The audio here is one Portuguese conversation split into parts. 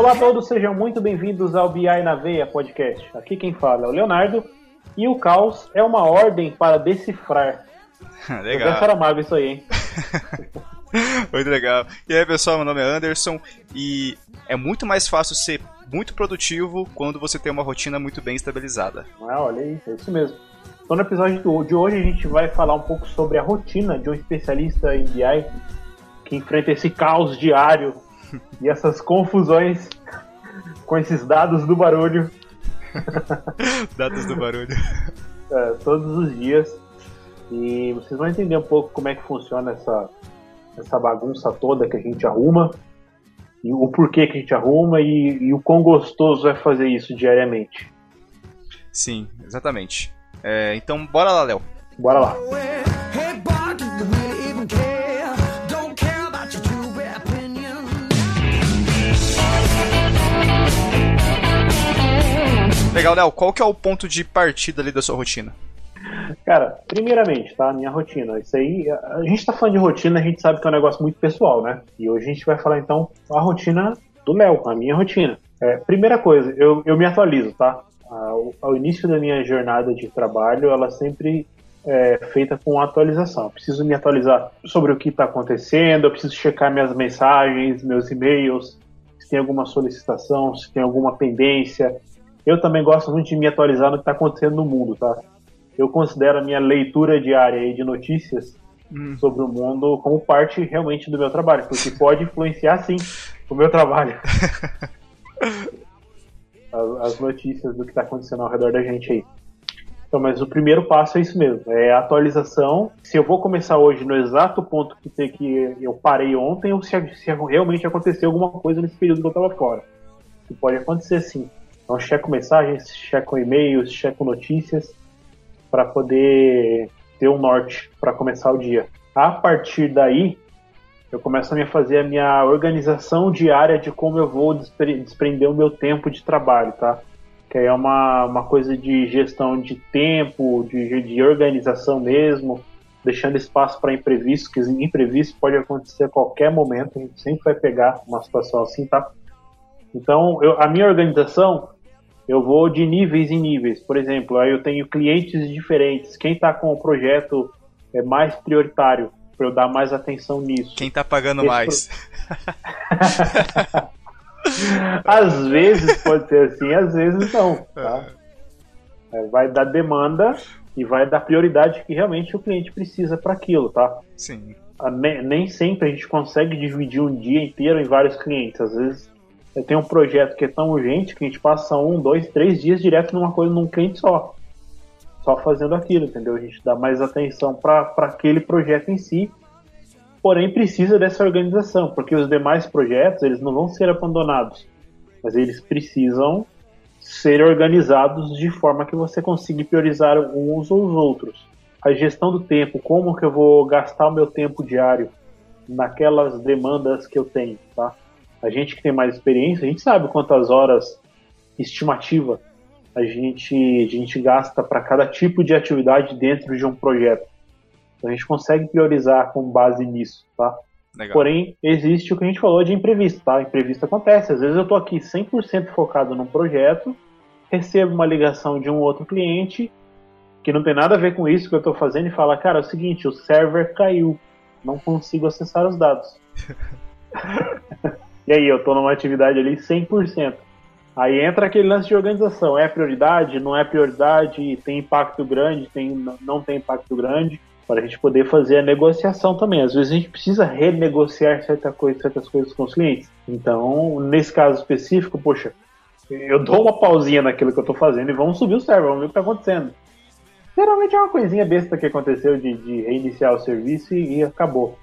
Olá a todos, sejam muito bem-vindos ao BI na Veia podcast. Aqui quem fala é o Leonardo e o caos é uma ordem para decifrar. legal. Era mago isso aí, hein? muito legal. E aí, pessoal, meu nome é Anderson e é muito mais fácil ser muito produtivo quando você tem uma rotina muito bem estabilizada. Ah, olha aí, é isso mesmo. Então, no episódio de hoje, a gente vai falar um pouco sobre a rotina de um especialista em BI que enfrenta esse caos diário e essas confusões com esses dados do barulho. dados do barulho. É, todos os dias. E vocês vão entender um pouco como é que funciona essa, essa bagunça toda que a gente arruma, e o porquê que a gente arruma e, e o quão gostoso é fazer isso diariamente. Sim, exatamente. É, então, bora lá, Léo. Bora lá. Legal, Léo, qual que é o ponto de partida ali da sua rotina? Cara, primeiramente, tá? Minha rotina. Isso aí, a gente tá falando de rotina, a gente sabe que é um negócio muito pessoal, né? E hoje a gente vai falar então a rotina do Léo, a minha rotina. É, primeira coisa, eu, eu me atualizo, tá? Ao, ao, início da minha jornada de trabalho, ela sempre é feita com atualização. Eu preciso me atualizar sobre o que está acontecendo, eu preciso checar minhas mensagens, meus e-mails, se tem alguma solicitação, se tem alguma pendência. Eu também gosto muito de me atualizar no que está acontecendo no mundo, tá? eu considero a minha leitura diária de notícias hum. sobre o mundo como parte realmente do meu trabalho, porque pode influenciar sim o meu trabalho. as, as, notícias do que está acontecendo ao redor da gente aí. Então, mas o primeiro passo é isso mesmo, é a atualização. Se eu vou começar hoje no exato ponto que, que eu parei ontem, ou se, se realmente aconteceu alguma coisa nesse período que eu estava fora. Que pode acontecer sim. Então, checo mensagens, checo e-mails, checo notícias para poder ter um norte para começar o dia. A partir daí, eu começo a me fazer a minha organização diária de como eu vou desprender o meu tempo de trabalho, tá? Que aí é uma, uma coisa de gestão de tempo, de, de organização mesmo, deixando espaço para imprevistos, que imprevisto pode acontecer a qualquer momento, a gente sempre vai pegar uma situação assim, tá? Então, eu, a minha organização eu vou de níveis em níveis. Por exemplo, aí eu tenho clientes diferentes. Quem está com o projeto é mais prioritário para eu dar mais atenção nisso. Quem está pagando Esse mais? Pro... às vezes pode ser assim, às vezes não. Tá? É, vai dar demanda e vai dar prioridade que realmente o cliente precisa para aquilo, tá? Sim. Nem sempre a gente consegue dividir um dia inteiro em vários clientes. Às vezes eu tenho um projeto que é tão urgente que a gente passa um, dois, três dias direto numa coisa, num cliente só. Só fazendo aquilo, entendeu? A gente dá mais atenção para aquele projeto em si, porém precisa dessa organização, porque os demais projetos eles não vão ser abandonados, mas eles precisam ser organizados de forma que você consiga priorizar uns ou os outros. A gestão do tempo, como que eu vou gastar o meu tempo diário naquelas demandas que eu tenho, tá? A gente que tem mais experiência, a gente sabe quantas horas estimativa a gente, a gente gasta para cada tipo de atividade dentro de um projeto. Então a gente consegue priorizar com base nisso, tá? Legal. Porém, existe o que a gente falou de imprevisto, tá? Imprevisto acontece. Às vezes eu estou aqui 100% focado num projeto, recebo uma ligação de um outro cliente que não tem nada a ver com isso que eu estou fazendo e fala, cara, é o seguinte, o server caiu, não consigo acessar os dados. E aí, eu tô numa atividade ali 100%. Aí entra aquele lance de organização. É prioridade? Não é prioridade? Tem impacto grande? Tem, não tem impacto grande? Para a gente poder fazer a negociação também. Às vezes a gente precisa renegociar certa coisa, certas coisas com os clientes. Então, nesse caso específico, poxa, eu dou uma pausinha naquilo que eu estou fazendo e vamos subir o server, vamos ver o que está acontecendo. Geralmente é uma coisinha besta que aconteceu de, de reiniciar o serviço e, e acabou.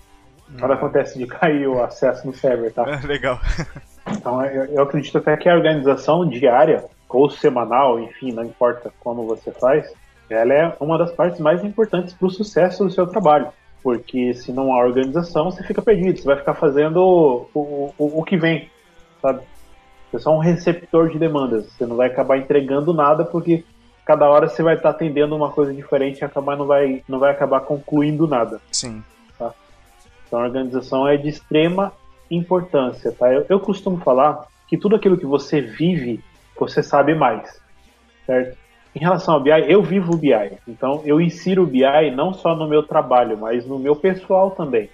Nada acontece de cair o acesso no server, tá? Legal. Então eu, eu acredito até que a organização diária ou semanal, enfim, não importa como você faz, ela é uma das partes mais importantes para o sucesso do seu trabalho. Porque se não há organização, você fica perdido, você vai ficar fazendo o, o, o, o que vem, sabe? Você é só um receptor de demandas, você não vai acabar entregando nada porque cada hora você vai estar atendendo uma coisa diferente e acabar não vai, não vai acabar concluindo nada. Sim. Então a organização é de extrema importância, tá? Eu, eu costumo falar que tudo aquilo que você vive, você sabe mais, certo? Em relação ao BI, eu vivo o BI, então eu insiro o BI não só no meu trabalho, mas no meu pessoal também.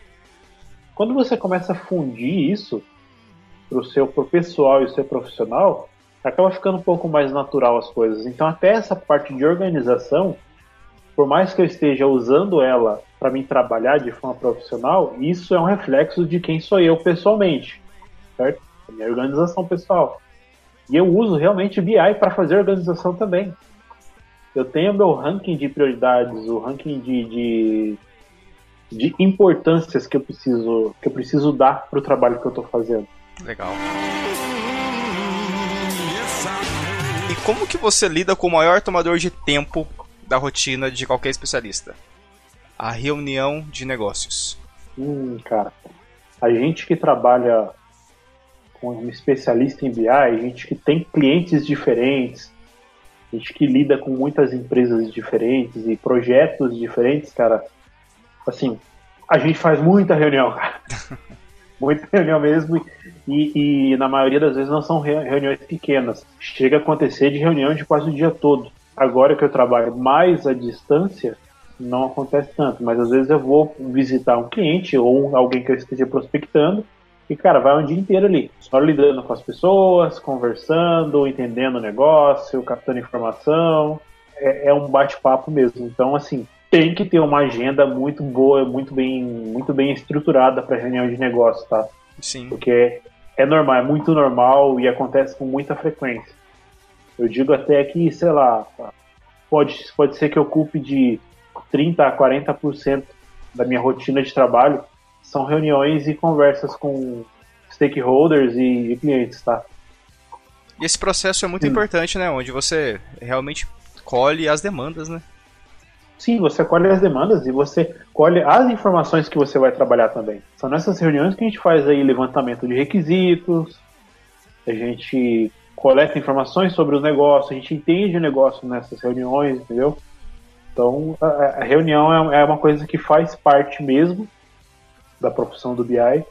Quando você começa a fundir isso para o seu pro pessoal e o seu profissional, acaba ficando um pouco mais natural as coisas. Então até essa parte de organização, por mais que eu esteja usando ela para mim trabalhar de forma profissional, isso é um reflexo de quem sou eu pessoalmente, certo? A minha organização pessoal. E eu uso realmente BI para fazer organização também. Eu tenho meu ranking de prioridades, o ranking de, de, de importâncias que eu preciso que eu preciso dar para o trabalho que eu estou fazendo. Legal. E como que você lida com o maior tomador de tempo da rotina de qualquer especialista? A reunião de negócios. Hum, cara, a gente que trabalha com um especialista em BI, a gente que tem clientes diferentes, a gente que lida com muitas empresas diferentes e projetos diferentes, cara, assim, a gente faz muita reunião, cara. muita reunião mesmo. E, e, na maioria das vezes não são reuniões pequenas. Chega a acontecer de reunião de quase o dia todo. Agora que eu trabalho mais à distância, não acontece tanto, mas às vezes eu vou visitar um cliente ou alguém que eu esteja prospectando e, cara, vai um dia inteiro ali, só lidando com as pessoas, conversando, entendendo o negócio, captando informação. É, é um bate-papo mesmo. Então, assim, tem que ter uma agenda muito boa, muito bem, muito bem estruturada para reunião de negócio, tá? Sim. Porque é normal, é muito normal e acontece com muita frequência. Eu digo até que, sei lá, pode, pode ser que ocupe de 30 a 40% da minha rotina de trabalho são reuniões e conversas com stakeholders e, clientes, tá? E esse processo é muito Sim. importante, né? Onde você realmente colhe as demandas, né? Sim, você colhe as demandas e você colhe as informações que você vai trabalhar também. São nessas reuniões que a gente faz aí levantamento de requisitos, a gente coleta informações sobre os negócios, a gente entende o negócio nessas reuniões, entendeu? Então, a, reunião é, é uma coisa que faz parte mesmo da profissão do BI.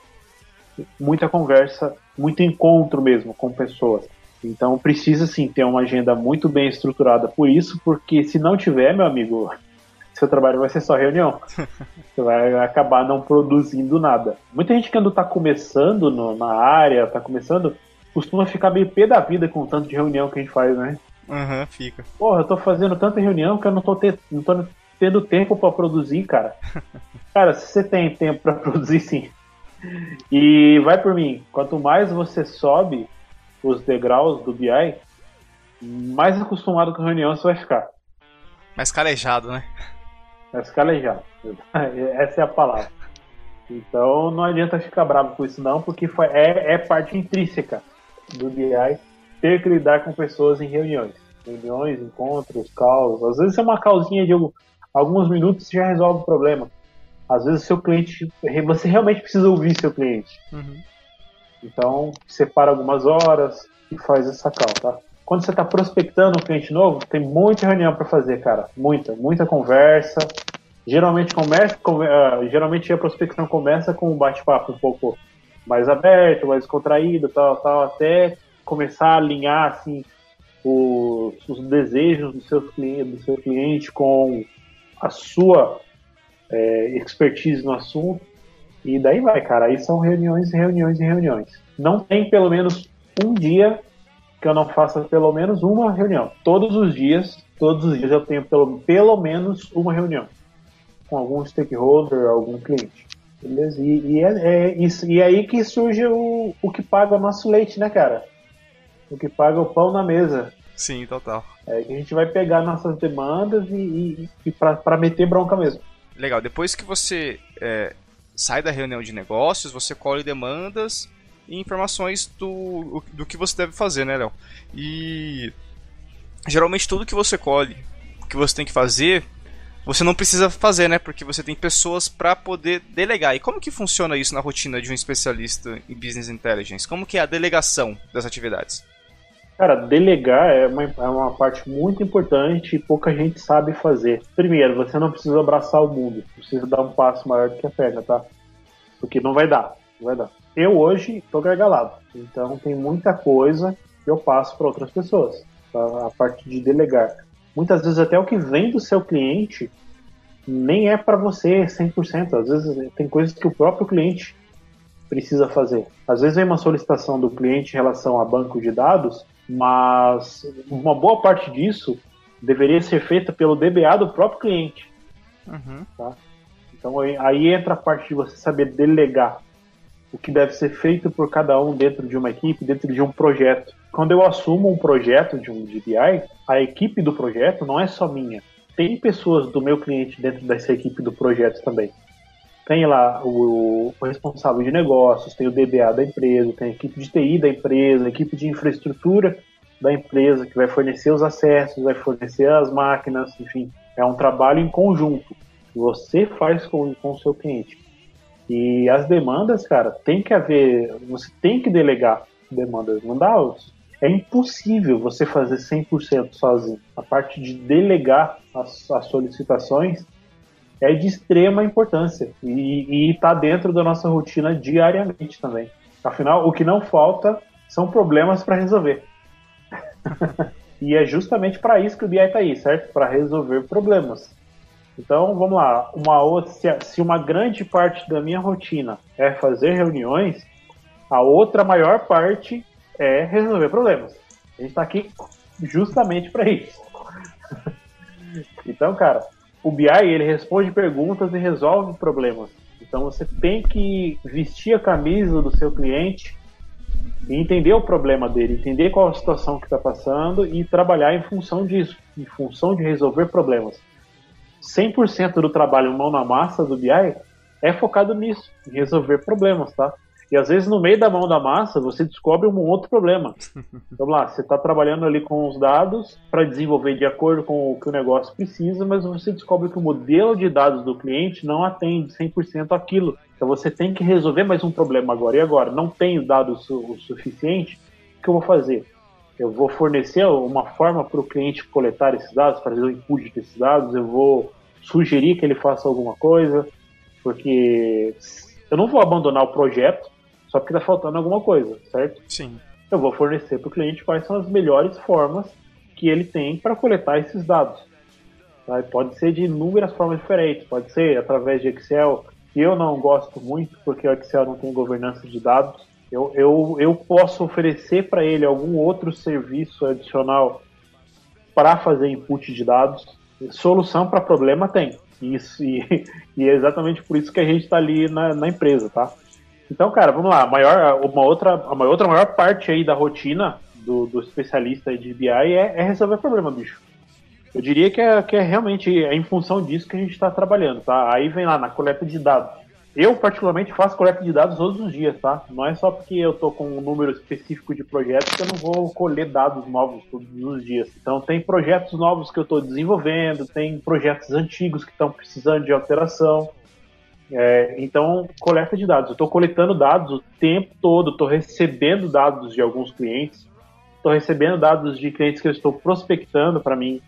Muita conversa, muito encontro mesmo com pessoas. Então, precisa sim ter uma agenda muito bem estruturada por isso, porque se não tiver, meu amigo, seu trabalho vai ser só reunião. Você vai acabar não produzindo nada. Muita gente que ainda está começando no, na área, está começando, costuma ficar meio pé da vida com o tanto de reunião que a gente faz, né? Aham, uhum, fica. Porra, eu tô fazendo tanta reunião que eu não tô, ter, não tô tendo tempo para produzir, cara. cara, se você tem tempo para produzir, sim. E vai por mim, quanto mais você sobe os degraus do BI, mais acostumado com reunião você vai ficar. Mais calejado, né? Mais calejado. Essa é a palavra. Então não adianta ficar bravo com isso não, porque é, é parte intrínseca do BI ter que lidar com pessoas em reuniões. Reuniões, encontros, calls. Às vezes é uma calzinha de alguns minutos já resolve o problema. Às vezes seu cliente, você realmente precisa ouvir seu cliente. Uhum. Então, separa algumas horas e faz essa call, tá? Quando você está prospectando um cliente novo, tem muita reunião para fazer, cara. Muita, muita conversa. Geralmente começa, uh, geralmente a prospecção começa com um bate-papo um pouco mais aberto, mais contraído, tal, tal, até começar a alinhar assim os, os desejos do seu cliente, do seu cliente com a sua é, expertise no assunto e daí vai, cara. Aí são reuniões, reuniões e reuniões. Não tem pelo menos um dia que eu não faça pelo menos uma reunião. Todos os dias, todos os dias eu tenho pelo, pelo menos uma reunião com algum stakeholder, algum cliente. Beleza? E, e é, é, isso, e aí que surge o, o que paga o nosso leite, né, cara? O que paga o pão na mesa. Sim, total. É que a gente vai pegar nossas demandas e, e, e para meter bronca mesmo. Legal. Depois que você é, sai da reunião de negócios, você colhe demandas e informações do, do que você deve fazer, né, Léo? E geralmente tudo que você colhe, que você tem que fazer, você não precisa fazer, né? Porque você tem pessoas para poder delegar. E como que funciona isso na rotina de um especialista em business intelligence? Como que é a delegação das atividades? Cara, delegar é uma, é uma parte muito importante e pouca gente sabe fazer. Primeiro, você não precisa abraçar o mundo, precisa dar um passo maior do que a perna, tá? Porque não vai dar, não vai dar. eu hoje estou gargalado. Então tem muita coisa que eu passo para outras pessoas, a, a parte de delegar. Muitas vezes até o que vem do seu cliente nem é para você 100%. Às vezes tem coisas que o próprio cliente precisa fazer. Às vezes vem uma solicitação do cliente em relação a banco de dados, mas uma boa parte disso deveria ser feita pelo DBA do próprio cliente. Uhum. Tá? Então aí entra a parte de você saber delegar o que deve ser feito por cada um dentro de uma equipe, dentro de um projeto. Quando eu assumo um projeto de um DBI, a equipe do projeto não é só minha. Tem pessoas do meu cliente dentro dessa equipe do projeto também. Tem lá o, o responsável de negócios, tem o DBA da empresa, tem a equipe de TI da empresa, a equipe de infraestrutura da empresa que vai fornecer os acessos, vai fornecer as máquinas, enfim, é um trabalho em conjunto que você faz com, com o seu cliente. E as demandas, cara, tem que haver, você tem que delegar demandas, não dá, é impossível você fazer 100% sozinho. A parte de delegar as, as solicitações é de extrema importância e está dentro da nossa rotina diariamente também. Afinal, o que não falta são problemas para resolver. e é justamente para isso que o BI está aí, certo? Para resolver problemas. Então, vamos lá. Uma outra, se, uma grande parte da minha rotina é fazer reuniões, a outra maior parte é resolver problemas. A gente está aqui justamente para isso. então, cara, o BI ele responde perguntas e resolve problemas. Então você tem que vestir a camisa do seu cliente e entender o problema dele, entender qual a situação que está passando e trabalhar em função disso, em função de resolver problemas. 100% do trabalho mão na massa do BI é focado nisso, em resolver problemas, tá? E às vezes no meio da mão da massa você descobre um outro problema. Vamos lá, você está trabalhando ali com os dados para desenvolver de acordo com o que o negócio precisa, mas você descobre que o modelo de dados do cliente não atende 100% aquilo. Então você tem que resolver mais um problema agora. E agora? Não tenho dados o suficiente? O que eu vou fazer? Eu vou fornecer uma forma para o cliente coletar esses dados, fazer o input desses dados, eu vou sugerir que ele faça alguma coisa, porque eu não vou abandonar o projeto só porque está faltando alguma coisa, certo? Sim. Eu vou fornecer para o cliente quais são as melhores formas que ele tem para coletar esses dados. Tá? Pode ser de inúmeras formas diferentes, pode ser através de Excel, que eu não gosto muito porque o Excel não tem governança de dados. Eu, eu, eu posso oferecer para ele algum outro serviço adicional para fazer input de dados. Solução para problema tem. Isso, e, e, é exatamente por isso que a gente está ali na, na empresa, tá? Então, cara, vamos lá. A maior, uma outra, a outra maior parte aí da rotina do, do especialista de BI é, é, resolver problema, bicho. Eu diria que é, que é realmente é em função disso que a gente está trabalhando, tá? Aí vem lá na coleta de dados. Eu, particularmente, faço coleta de dados todos os dias, tá? Não é só porque eu tô com um número específico de projetos que eu não vou colher dados novos todos os dias. Então, tem projetos novos que eu estou desenvolvendo, tem projetos antigos que estão precisando de alteração. É, então, coleta de dados. Eu estou coletando dados o tempo todo, estou recebendo dados de alguns clientes, estou recebendo dados de clientes que eu estou prospectando para mim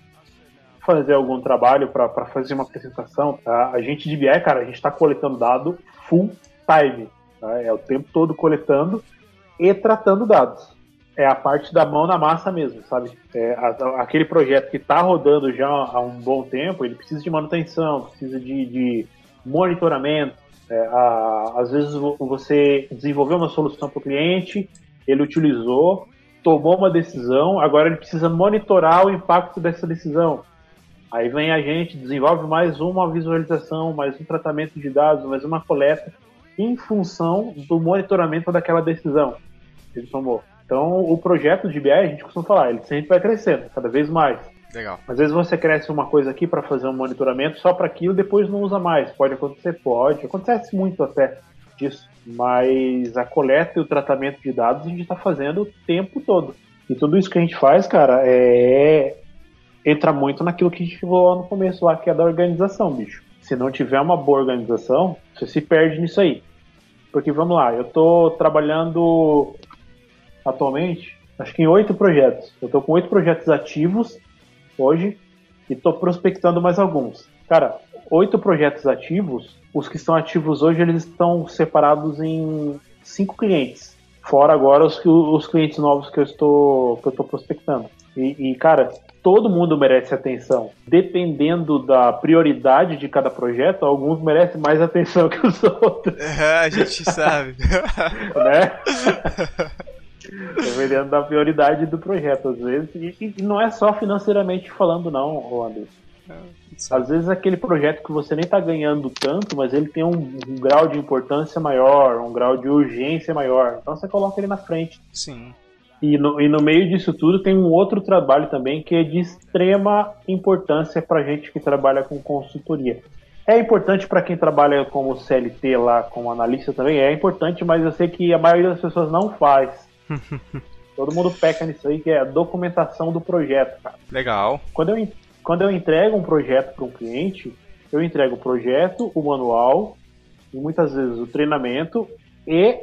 fazer algum trabalho, para fazer uma apresentação. Tá? A gente de BI, cara, a gente está coletando dado full time. Tá? É o tempo todo coletando e tratando dados. É a parte da mão na massa mesmo, sabe? É, a, aquele projeto que está rodando já há um bom tempo, ele precisa de manutenção, precisa de, de monitoramento. É, a, às vezes você desenvolveu uma solução para o cliente, ele utilizou, tomou uma decisão, agora ele precisa monitorar o impacto dessa decisão. Aí vem a gente, desenvolve mais uma visualização, mais um tratamento de dados, mais uma coleta, em função do monitoramento daquela decisão que ele tomou. Então, o projeto de BI, a gente costuma falar, ele sempre vai crescendo, cada vez mais. Legal. Às vezes você cresce uma coisa aqui para fazer um monitoramento só para aquilo, depois não usa mais. Pode acontecer, pode. Acontece muito até disso. Mas a coleta e o tratamento de dados a gente está fazendo o tempo todo. E tudo isso que a gente faz, cara, é entra muito naquilo que a gente falou no começo lá, que é da organização, bicho. Se não tiver uma boa organização, você se perde nisso aí. Porque vamos lá, eu estou trabalhando atualmente, acho que em oito projetos. Eu estou com oito projetos ativos hoje e estou prospectando mais alguns. Cara, oito projetos ativos, os que estão ativos hoje, eles estão separados em cinco clientes. Fora agora os, os clientes novos que eu estou, que eu estou prospectando. E, e, cara, todo mundo merece atenção. Dependendo da prioridade de cada projeto, alguns merecem mais atenção que os outros. É, a gente sabe. né? Dependendo da prioridade do projeto, às vezes. E, e não é só financeiramente falando, não, Anderson. Às vezes aquele projeto que você nem está ganhando tanto, mas ele tem um, um, grau de importância maior, um grau de urgência maior. Então você coloca ele na frente. Sim. E no, e no meio disso tudo tem um outro trabalho também que é de extrema importância para gente que trabalha com consultoria. É importante para quem trabalha como CLT lá, como analista também, é importante, mas eu sei que a maioria das pessoas não faz. Todo mundo peca nisso aí, que é a documentação do projeto, cara. Legal. Quando eu, quando eu entrego um projeto para um cliente, eu entrego o projeto, o manual, e muitas vezes o treinamento e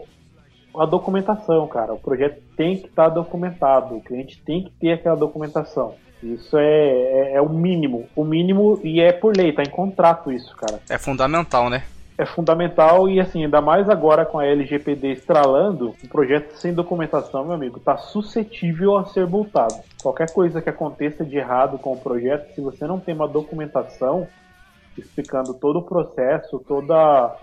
a documentação, cara. O projeto tem que estar tá documentado, o cliente tem que ter aquela documentação. Isso é, é, é, o mínimo. O mínimo, e é por lei, tá em contrato isso, cara. É fundamental, né? É fundamental e assim, ainda mais agora com a LGPD estralando, um projeto sem documentação, meu amigo, tá suscetível a ser multado. Qualquer coisa que aconteça de errado com o projeto, se você não tem uma documentação explicando todo o processo, toda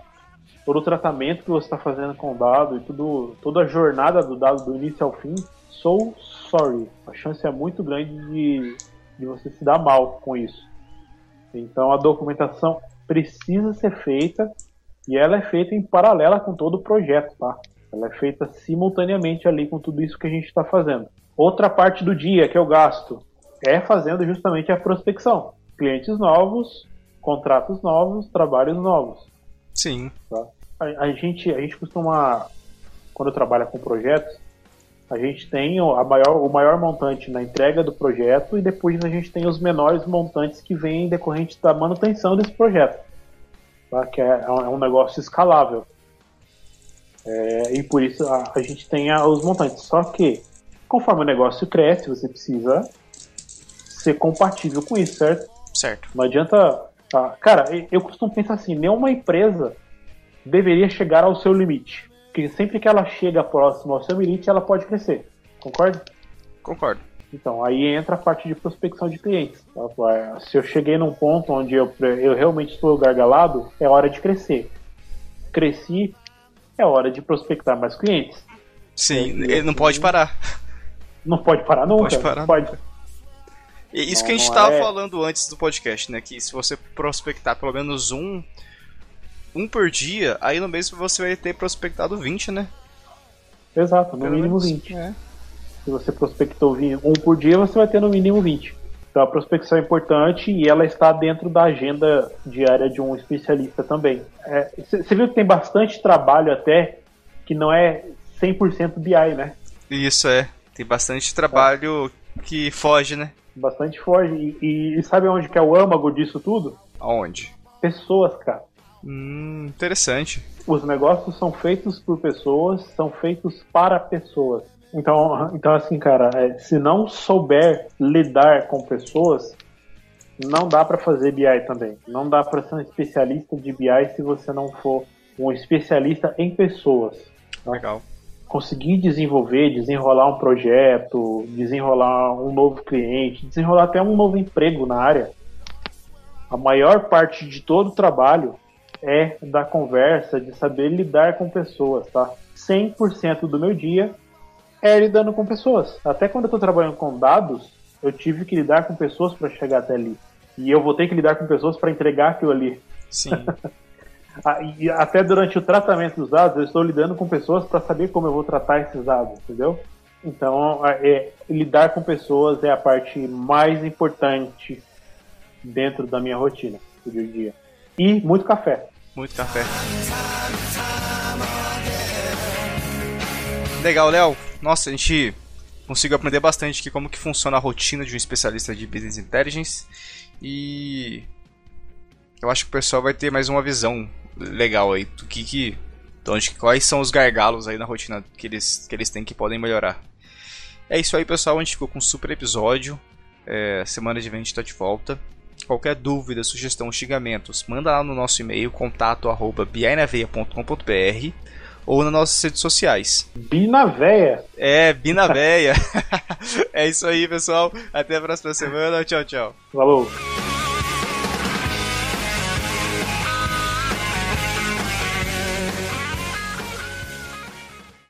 todo o tratamento que você está fazendo com o dado e tudo, toda a jornada do dado do início ao fim, sou sorry. A chance é muito grande de, de você se dar mal com isso. Então a documentação precisa ser feita e ela é feita em paralela com todo o projeto, tá? Ela é feita simultaneamente ali com tudo isso que a gente está fazendo. Outra parte do dia que eu gasto é fazendo justamente a prospecção. Clientes novos, contratos novos, trabalhos novos. Sim. Tá? a, a, gente, a gente costuma, quando trabalha com projetos, a gente tem a maior, o maior montante na entrega do projeto e depois a gente tem os menores montantes que vêm decorrente da manutenção desse projeto, tá? que é, é um negócio escalável. É, e por isso a, a gente tem a, os montantes. Só que, conforme o negócio cresce, você precisa ser compatível com isso, certo? Certo. Não adianta. Ah, cara, eu costumo pensar assim: nenhuma empresa deveria chegar ao seu limite. Porque sempre que ela chega próximo ao seu limite, ela pode crescer. Concorda? Concordo. Então, aí entra a parte de prospecção de clientes. Se eu cheguei num ponto onde eu, eu realmente estou gargalado, é hora de crescer. Cresci, é hora de prospectar mais clientes. Sim, ele não pode parar. Não pode parar nunca. Pode parar. Pode. Isso não, que a gente estava é... falando antes do podcast, né? Que se você prospectar pelo menos um um por dia, aí no mês você vai ter prospectado 20, né? Exato, no Pelo mínimo menos, 20. É. Se você prospectou um por dia, você vai ter no mínimo 20. Então a prospecção é importante e ela está dentro da agenda diária de um especialista também. Você é, viu que tem bastante trabalho até que não é 100% BI, né? Isso é. Tem bastante trabalho é. que foge, né? Bastante foge. E, e, sabe onde que é o âmago disso tudo? Aonde? Pessoas, cara. Hum, interessante. Os negócios são feitos por pessoas, são feitos para pessoas. Então, então assim, cara, é, se não souber lidar com pessoas, não dá para fazer BI também. Não dá para ser um especialista de BI se você não for um especialista em pessoas. Tá? Legal. Conseguir desenvolver, desenrolar um projeto, desenrolar um novo cliente, desenrolar até um novo emprego na área. A maior parte de todo o trabalho é da conversa, de saber lidar com pessoas, tá? 100% do meu dia é lidando com pessoas. Até quando eu estou trabalhando com dados, eu tive que lidar com pessoas para chegar até ali. E eu vou ter que lidar com pessoas para entregar aquilo ali. Sim. Ah, e até durante o tratamento dos dados, eu estou lidando com pessoas para saber como eu vou tratar esses dados, entendeu? Então, é, lidar com pessoas é a parte mais importante dentro da minha rotina do dia a dia. E muito café. Muito café. Legal, Léo. Nossa, a gente conseguiu aprender bastante aqui como que funciona a rotina de um especialista de Business Intelligence. E eu acho que o pessoal vai ter mais uma visão legal aí do que, que de onde, quais são os gargalos aí na rotina que eles, que eles têm que podem melhorar. É isso aí, pessoal. A gente ficou com um super episódio. É, semana de vem a gente tá de volta. Qualquer dúvida, sugestão, xingamentos, manda lá no nosso e-mail contato@biainaveia.com.br ou nas nossas redes sociais. Bina véia. É, Bina véia. é isso aí, pessoal. Até a próxima semana. Tchau, tchau. Falou.